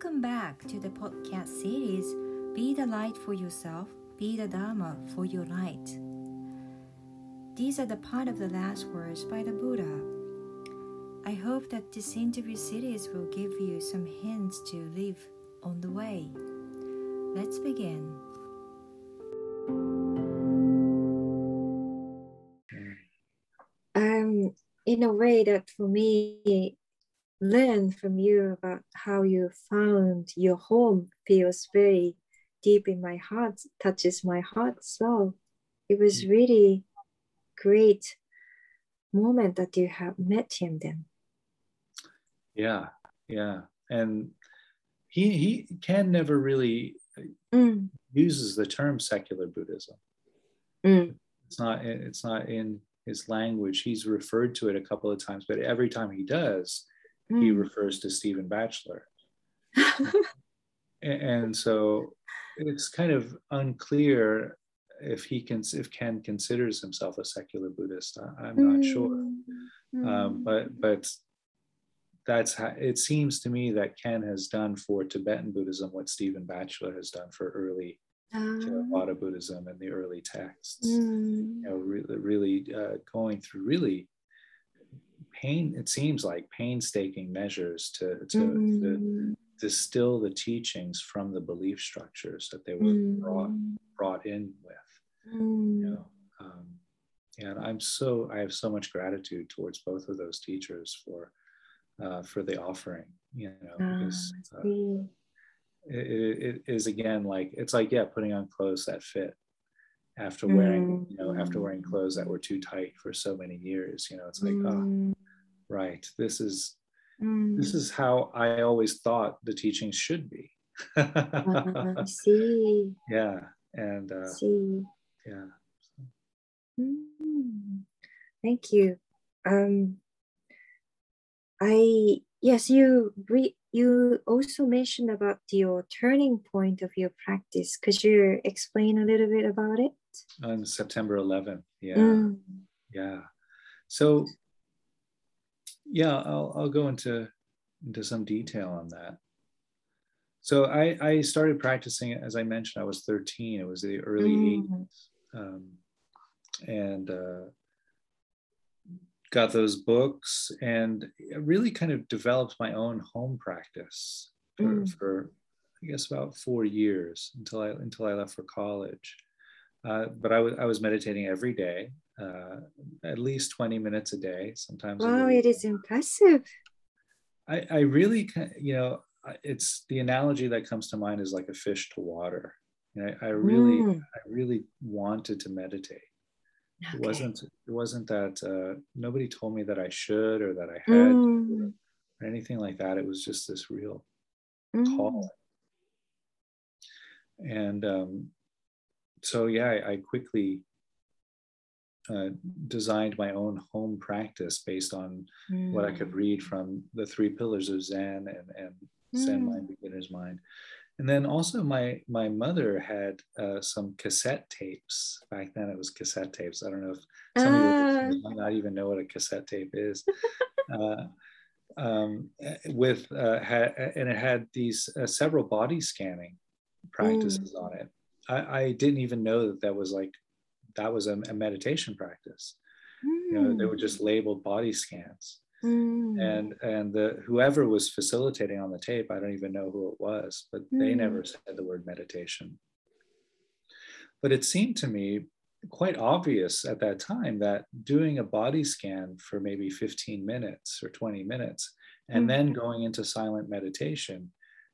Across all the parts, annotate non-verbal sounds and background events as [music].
Welcome back to the podcast series Be the Light for Yourself, Be the Dharma for Your Light. These are the part of the last words by the Buddha. I hope that this interview series will give you some hints to live on the way. Let's begin. Um, in a way that for me, learn from you about how you found your home feels very deep in my heart, touches my heart. So it was Mm. really great moment that you have met him then. Yeah, yeah, and he he can never really Mm, uses the term secular Buddhism. mm, It's not it's not in his language. He's referred to it a couple of times, but every time he does, he mm. refers to Stephen Batchelor, [laughs] and so it's kind of unclear if he can if Ken considers himself a secular Buddhist. I, I'm not sure. Mm, um, mm. but but that's how it seems to me that Ken has done for Tibetan Buddhism what Stephen Batchelor has done for early Ah, Theravada Buddhism and the early texts. mm, You know, really, really uh, going through really pain. It seems like painstaking measures to to, to mm, distill the teachings from the belief structures that they were brought mm, brought in with. You mm. know, um, and I'm so I have so much gratitude towards both of those teachers for uh, for the offering. You know, Ah, because uh, it, it- is again like it's like yeah, putting on clothes that fit after wearing you know after wearing clothes that were too tight for so many years. You know, it's like oh Mm, right, this is mm. this is how I always thought the teachings should be. I [laughs] see. yeah, and uh, see. yeah. Mm, Thank you. Um, I yes, you re, you also mentioned about your turning point of your practice. Could you explain a little bit about it? On September 11th, yeah. Mm, yeah so yeah i'll, I'll go into into some detail on that so i i started practicing it as i mentioned i was 13 it was the early Mm. 80s um, and uh, got those books and really kind of developed my own home practice for, Mm. for i guess about four years until i until i left for college uh, but I was I was meditating every day, uh, at least 20 minutes a day, sometimes. wow, it is impressive. I, I really, you know, it's the analogy that comes to mind is like a fish to water. I, I really, Mm, I really wanted to meditate. It wasn't, it wasn't that uh, nobody told me that I should or that I had Mm, or anything like that. It was just this real mm, call. And um, so, yeah, I, I quickly uh, designed my own home practice based on what I could mm, read from the three pillars of Zen and, and Zen Mm. mind, beginner's mind. And then also my my mother had uh, some cassette tapes. Back then it was cassette tapes. I don't know if some of your Ah, [laughs] might not even know what a cassette tape is. uh, um, with uh, ha- and it had these uh, several body scanning practices on it. I, I didn't even know that that was like that was a, a meditation practice. You know, they were just labeled body scans. Mm, and and the whoever was facilitating on the tape i don't even know who it was but they Mm. never said the word meditation. But it seemed to me quite obvious at that time that doing a body scan for maybe 15 minutes or 20 minutes and then going into silent meditation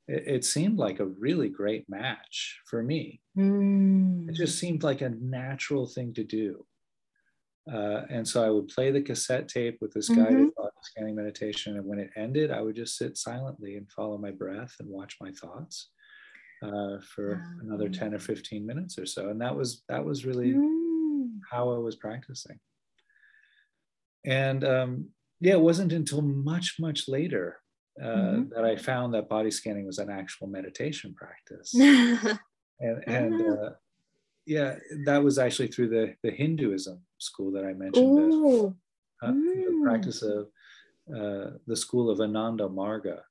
it, it seemed like a really great match for me mm, it just seemed like a natural thing to do. Uh, and so I would play the cassette tape with this guided Mhm. body scanning meditation. And when it ended, I would just sit silently and follow my breath and watch my thoughts uh, for another Ah. 10 or 15 minutes or so. And that was that was really mm, how I was practicing. And um, yeah, it wasn't until much, much later uh, Mhm. that I found that body scanning was an actual meditation practice mm. [laughs] and and Ah. uh, yeah, that was actually through the the Hinduism school that I mentioned, uh, uh, the Mm. practice of uh, the school of Ananda Marga.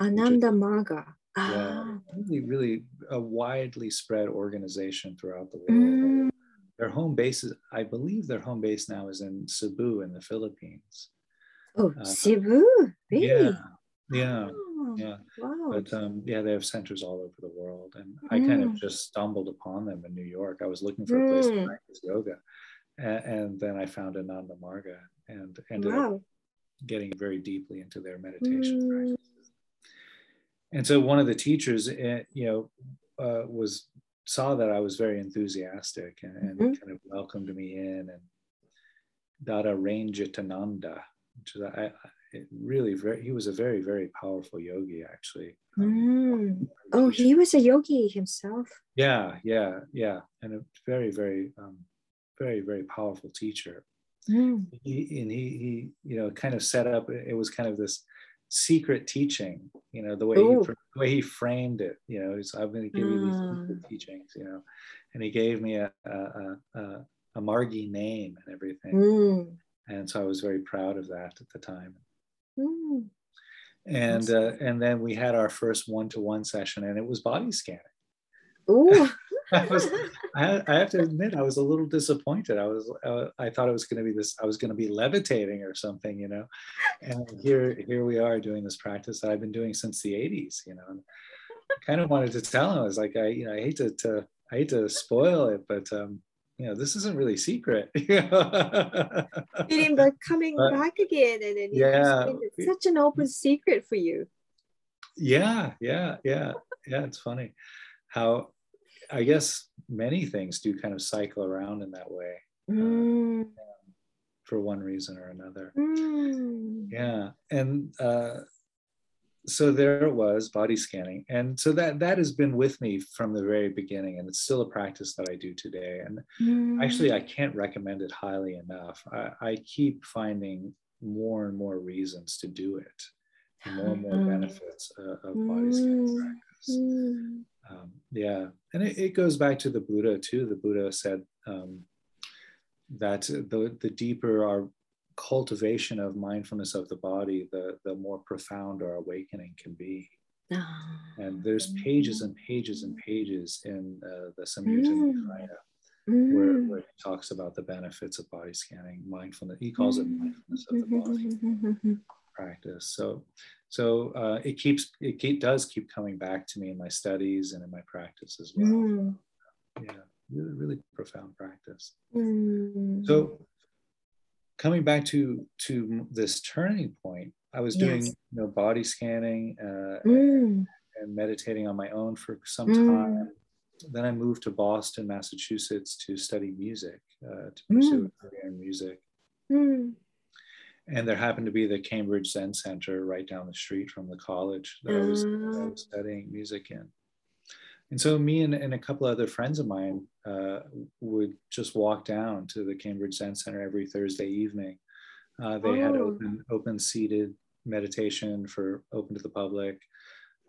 Ananda Marga. Yeah, Ah. really, really a widely spread organization throughout the world. Mm. Their home base is, I believe, their home base now is in Cebu in the Philippines. Oh, Uh, Cebu, really? Yeah, yeah, Oh, yeah. Wow. But um, yeah, they have centers all over the world, and I kind of Mm. just stumbled upon them in New York. I was looking for a place to Mm. practice yoga, and, and then I found Ananda Marga and ended up getting very deeply into their meditation Mm. practices. And so one of the teachers, eh, you know, uh, was saw that I was very enthusiastic and, and Mhm. kind of welcomed me in and Dada Ranjitananda, which is I, really very he was a very very powerful yogi actually. Um, Mm. Oh, he was a yogi himself. yeah, yeah, yeah, and a very very um, very very powerful teacher. Mm. he, and he, he, you know, kind of set up. It was kind of this secret teaching, you know, the way he, the way he framed it. You know, he's, I'm going to give you these Ah. teachings, you know, and he gave me a a, a, a, a Margi name and everything, Mm. and so I was very proud of that at the time. Mm. And uh, and then we had our first one-to-one session, and it was body scanning. Oh. [laughs] I was, I, I have to admit, I was a little disappointed. I was, uh, I thought it was going to be this, I was going to be levitating or something, you know. And here, here we are doing this practice that I've been doing since the '80s, you know. And I kind of wanted to tell him, I was like, I, you know, I hate to, to I hate to spoil it, but um, you know, this isn't really secret. [laughs] Like coming But- back again, and then Yeah. it's such an open secret for you. yeah, yeah, yeah, yeah. It's funny how I guess many things do kind of cycle around in that way Mm. for one reason or another. Mm. yeah and uh, so there it was body scanning and so that that has been with me from the very beginning and it's still a practice that i do today and Mm. actually i can't recommend it highly enough i, I keep finding more and more reasons to do it more and more Mm. benefits uh, of body scanning Mm. practice Mm. um, yeah and it, it goes back to the buddha too the buddha said um, that the, the deeper our cultivation of mindfulness of the body the, the more profound our awakening can be Ah. and there's pages and pages and pages in uh, the samyutta Mm. nikaya where, Mm. where he talks about the benefits of body scanning mindfulness he calls it mindfulness of the body [laughs] practice. So, so uh, it keeps it keep, does keep coming back to me in my studies and in my practice as well. Mm. Yeah, really, really profound practice. Mm. So, coming back to to this turning point, I was doing Yes. you know body scanning uh, Mm. and meditating on my own for some Mm. time. Then I moved to Boston, Massachusetts, to study music, uh, to pursue a career in music. Mm. and there happened to be the Cambridge Zen Center right down the street from the college that I was, I Ah. was studying music in. And so me and, and a couple other friends of mine uh, would just walk down to the Cambridge Zen Center every Thursday evening. Uh, they had Oh. open open seated meditation for open to the public.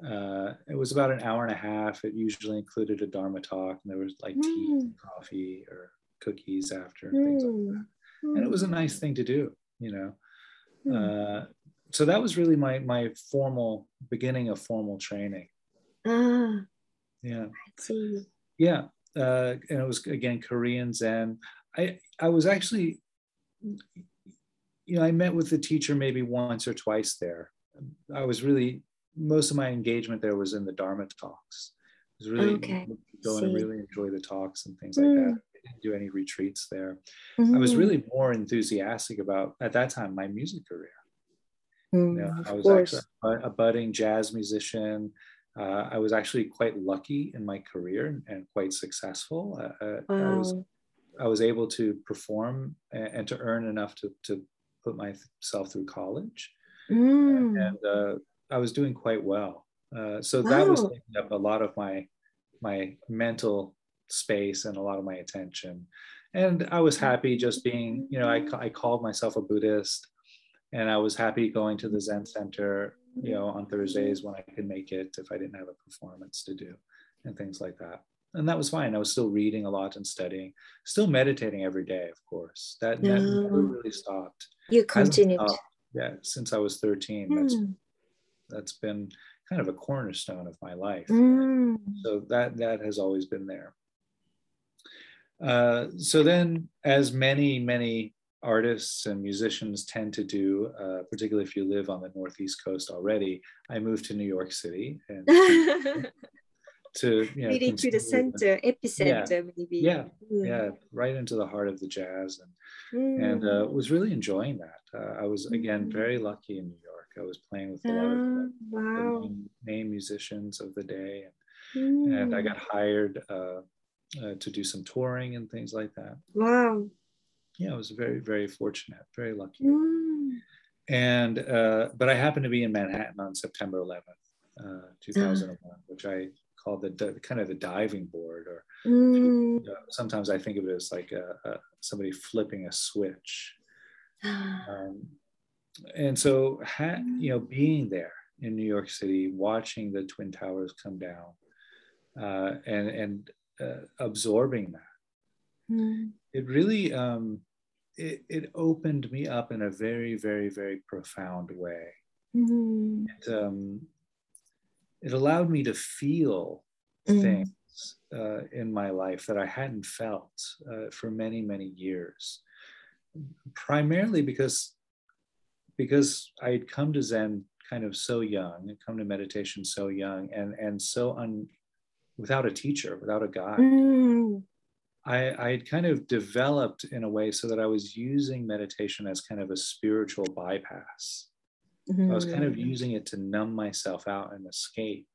Uh, it was about an hour and a half. It usually included a Dharma talk, and there was like tea, Mm. coffee, or cookies after, and things like that. Mm. And it was a nice thing to do, you know. Mm. Uh, so that was really my my formal beginning of formal training. Ah, Yeah, yeah, uh, and it was again Korean Zen. I I was actually, you know, I met with the teacher maybe once or twice there. I was really most of my engagement there was in the Dharma talks. It was really Okay, going to really enjoy the talks and things like that. Mm. I didn't do any retreats there. I was Mm. really more enthusiastic about at that time my music career. Mm, Yeah, of I was course. actually a, a budding jazz musician. Uh, I was actually quite lucky in my career and, quite successful. Uh, uh, I was I was able to perform and, and to earn enough to to put myself through college, Mm. and uh, I was doing quite well. Uh, so that was taking up a lot of my my mental space and a lot of my attention. And I was happy just being, you know, I, I called myself a Buddhist and I was happy going to the Zen Center, you know, on Thursdays when I could make it if I didn't have a performance to do and things like that. And that was fine. I was still reading a lot and studying, still meditating every day, of course. That, that never Mm. really stopped. You continued. stopped, yeah, since I was 13. That's Mm. that's been kind of a cornerstone of my life. Mm. So that that has always been there. Uh, so then, as many many artists and musicians tend to do, uh, particularly if you live on the Northeast Coast already, I moved to New York City and [laughs] to you know, really to the center, epicenter, maybe. Yeah, Mm. yeah, right into the heart of the jazz, and Mm. and uh, was really enjoying that. Uh, I was again Mm. very lucky in New York. I was playing with a lot of Ah, the, the wow. name, name musicians of the day, and, and I Mm. got hired uh, uh, to do some touring and things like that. Wow. Yeah, I was very very fortunate, very lucky. Mm. And uh, but I happened to be in Manhattan on September 11th, uh, 2001, which I call the, the kind of the diving board or Mm. uh, sometimes I think of it as like a, a, somebody flipping a switch. [sighs] Um, and so, ha- you know, being there in New York City, watching the Twin Towers come down, uh, and and uh, absorbing that, Mm. It really um, it, it opened me up in a very, very, very profound way. Mm. It, um, it allowed me to feel Mm. things uh, in my life that I hadn't felt uh, for many, many years. Primarily because because I had come to Zen kind of so young, and come to meditation so young, and and so un, without a teacher, without a guide. Mm. I, I had kind of developed in a way so that I was using meditation as kind of a spiritual bypass. I was kind of Mm. using it to numb myself out and escape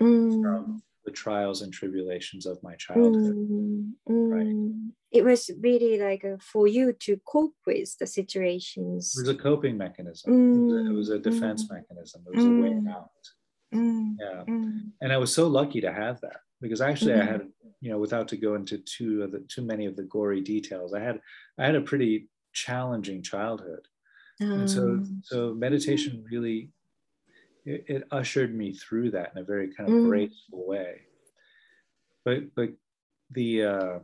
Mm. from the trials and tribulations of my childhood. Mm, right? mm. It was really like uh, for you to cope with the situations. It was a coping mechanism. It, was a, it was a Mm, defense mm. mechanism. It was a way Mm. out. Mm, Yeah. mm, And I was so lucky to have that because actually I Mhm. had, you know, without to go into too of the too many of the gory details, I had I had a pretty challenging childhood. And so um, so meditation really it, it ushered me through that in a very kind of Mm. graceful way. But but the uh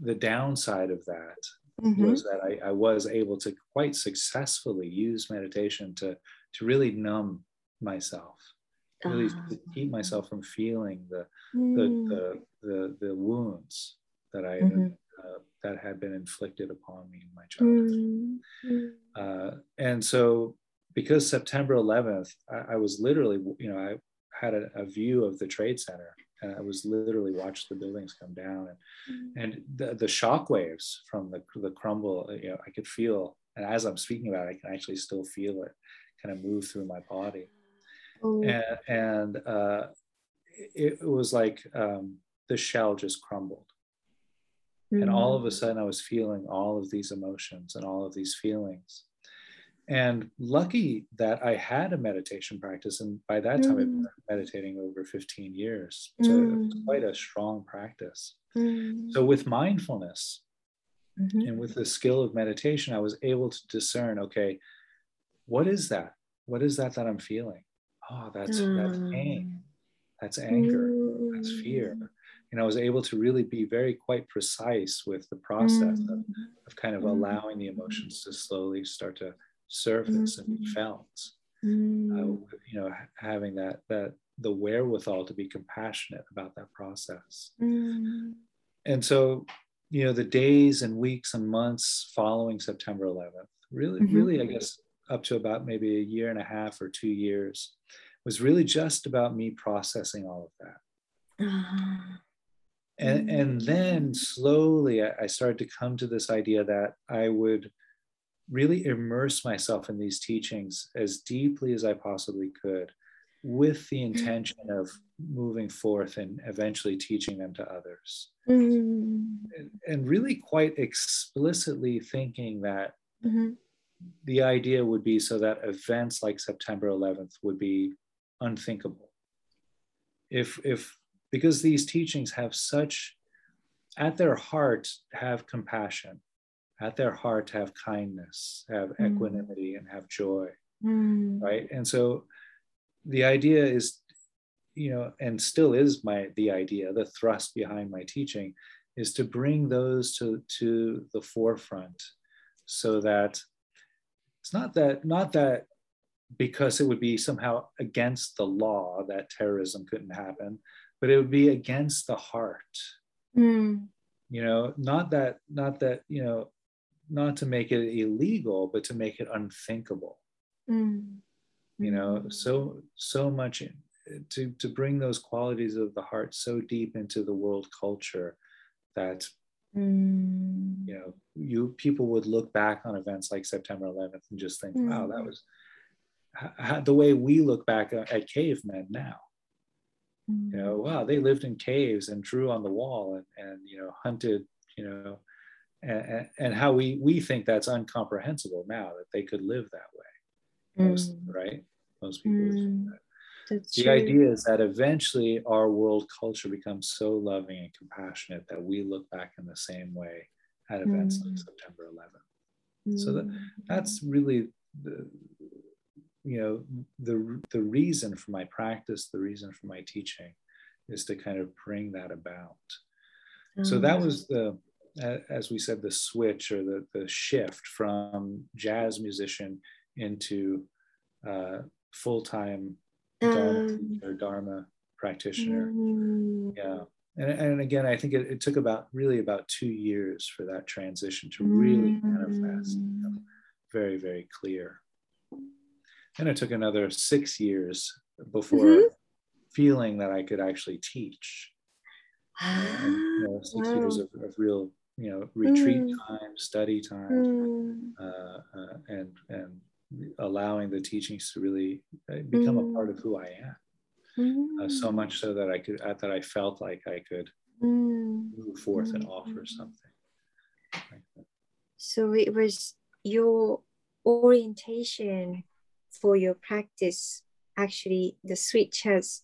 the downside of that mhm, was that I, I was able to quite successfully use meditation to to really numb myself, really ah, to keep myself from feeling the mm, the the, the, the wounds that I Mhm. uh, that had been inflicted upon me in my childhood. mm, Uh, and so because September 11th, I, I was literally, you know, I had a, a view of the trade center and I was literally watched the buildings come down and mm. and the, the shock waves from the, the crumble you know i could feel and as i'm speaking about it i can actually still feel it kind of move through my body and, and uh, it, it was like um, the shell just crumbled. And all of a mm, sudden i was feeling all of these emotions and all of these feelings. And lucky that i had a meditation practice and by that time i'd been meditating over 15 years so it was Mm. quite a strong practice. Mm, so with mindfulness mhm, and with the skill of meditation i was able to discern okay what is that? What is that that i'm feeling oh that's that's pain. That's anger. That's fear. Mm, and i was able to really be very quite precise with the process of, mm, of kind of Mm. allowing the emotions to slowly start to surface and be Mm. felt. Mm, uh, you know having that that the wherewithal to be compassionate about that process. Mm, and so you know the days and weeks and months following september 11th really Mhm. really i guess up to about maybe a year and a half or two years was really just about me processing all of that. Ah, and Mm. and then slowly I, started to come to this idea that i would really immerse myself in these teachings as deeply as i possibly could with the intention of moving forth and eventually teaching them to others. Mm, and- and really quite explicitly thinking that mhm, the idea would be so that events like September 11th would be unthinkable. If, if, because these teachings have such, at their heart, have compassion, at their heart, have kindness, have Mm. equanimity, and have joy, mm, right? And so the idea is, you know, and still is my, the idea, the thrust behind my teaching is to bring those to, to the forefront so that it's not that not that because it would be somehow against the law that terrorism couldn't happen, but it would be against the heart. Mm. You know, not that, not that, you know, not to make it illegal, but to make it unthinkable. Mm. You know, so so much to to bring those qualities of the heart so deep into the world culture that Mm. you know you people would look back on events like september 11th and just think wow that Mm. was the way we look back at at cavemen now Mm. you know wow they lived in caves and drew on the wall and, and you know hunted you know and, and how we we think that's incomprehensible now that they could live that way most, Mm. right most people would think Mm. that. That's the true. idea is that eventually our world culture becomes so loving and compassionate that we look back in the same way at events like Mm. september 11th so that- Mm. that's really the you know the the reason for my practice the reason for my teaching is to kind of bring that about so that Ah. was the as we said the switch or the the shift from jazz musician into uh, full-time dharma, Um, teacher, dharma practitioner mm. yeah and, and again i think it, it took about really about two years for that transition to really manifest Mm. become very very clear and it took another six years before Mhm. feeling that i could actually teach and, you [gasps] know, six years of, of real you know retreat Mm. time study time Mm. uh, uh, and and allowing the teachings to really uh, become a part of who i am uh, so Mm. much so that i could uh, that i felt like i could Mm. move forth and offer Mm. something like. So it was your orientation for your practice. Actually, the switch has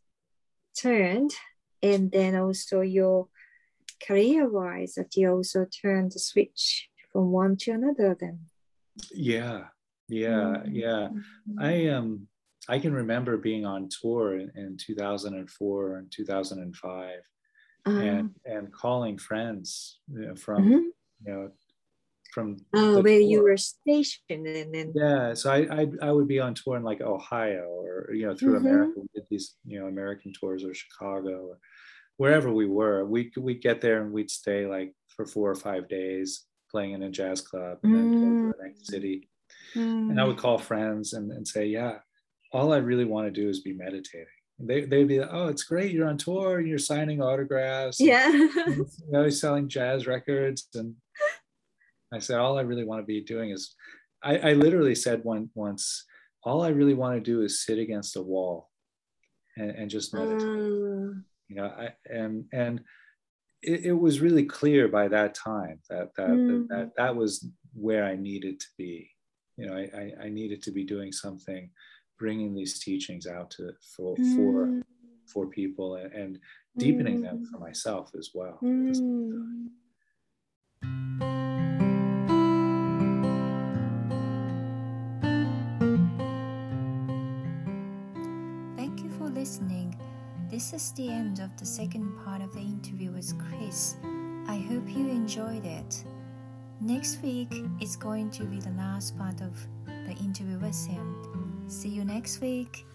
turned, and then also your career-wise, that you also turned the switch from one to another. Then, yeah yeah Mm. yeah. I um i can remember being on tour in, in 2004 and 2005 Uh, and and calling friends you know, from mhm. you know from oh, where you were stationed, and then yeah so I, I i would be on tour in like ohio or you know through Mhm. america. We did these you know american tours or chicago or wherever we were. We we'd get there and we'd stay like for four or five days playing in a jazz club and then go to the next city and I would call friends and, and say, yeah, all I really want to do is be meditating. They, they'd be like, oh, it's great. You're on tour and you're signing autographs. and, yeah. [laughs] you know, selling jazz records. And I said, all I really want to be doing is, I, I literally said one once, all I really want to do is sit against a wall and, and just meditate Uh, you know I, and and it, it was really clear by that time that that, Mm. that that was where i needed to be you know I, I i needed to be doing something bringing these teachings out to for for mm, for people and, and deepening them Mm. for myself as well mm. Thank you for listening. This is the end of the second part of the interview with Chris. I hope you enjoyed it. Next week is going to be the last part of the interview with him. See you next week.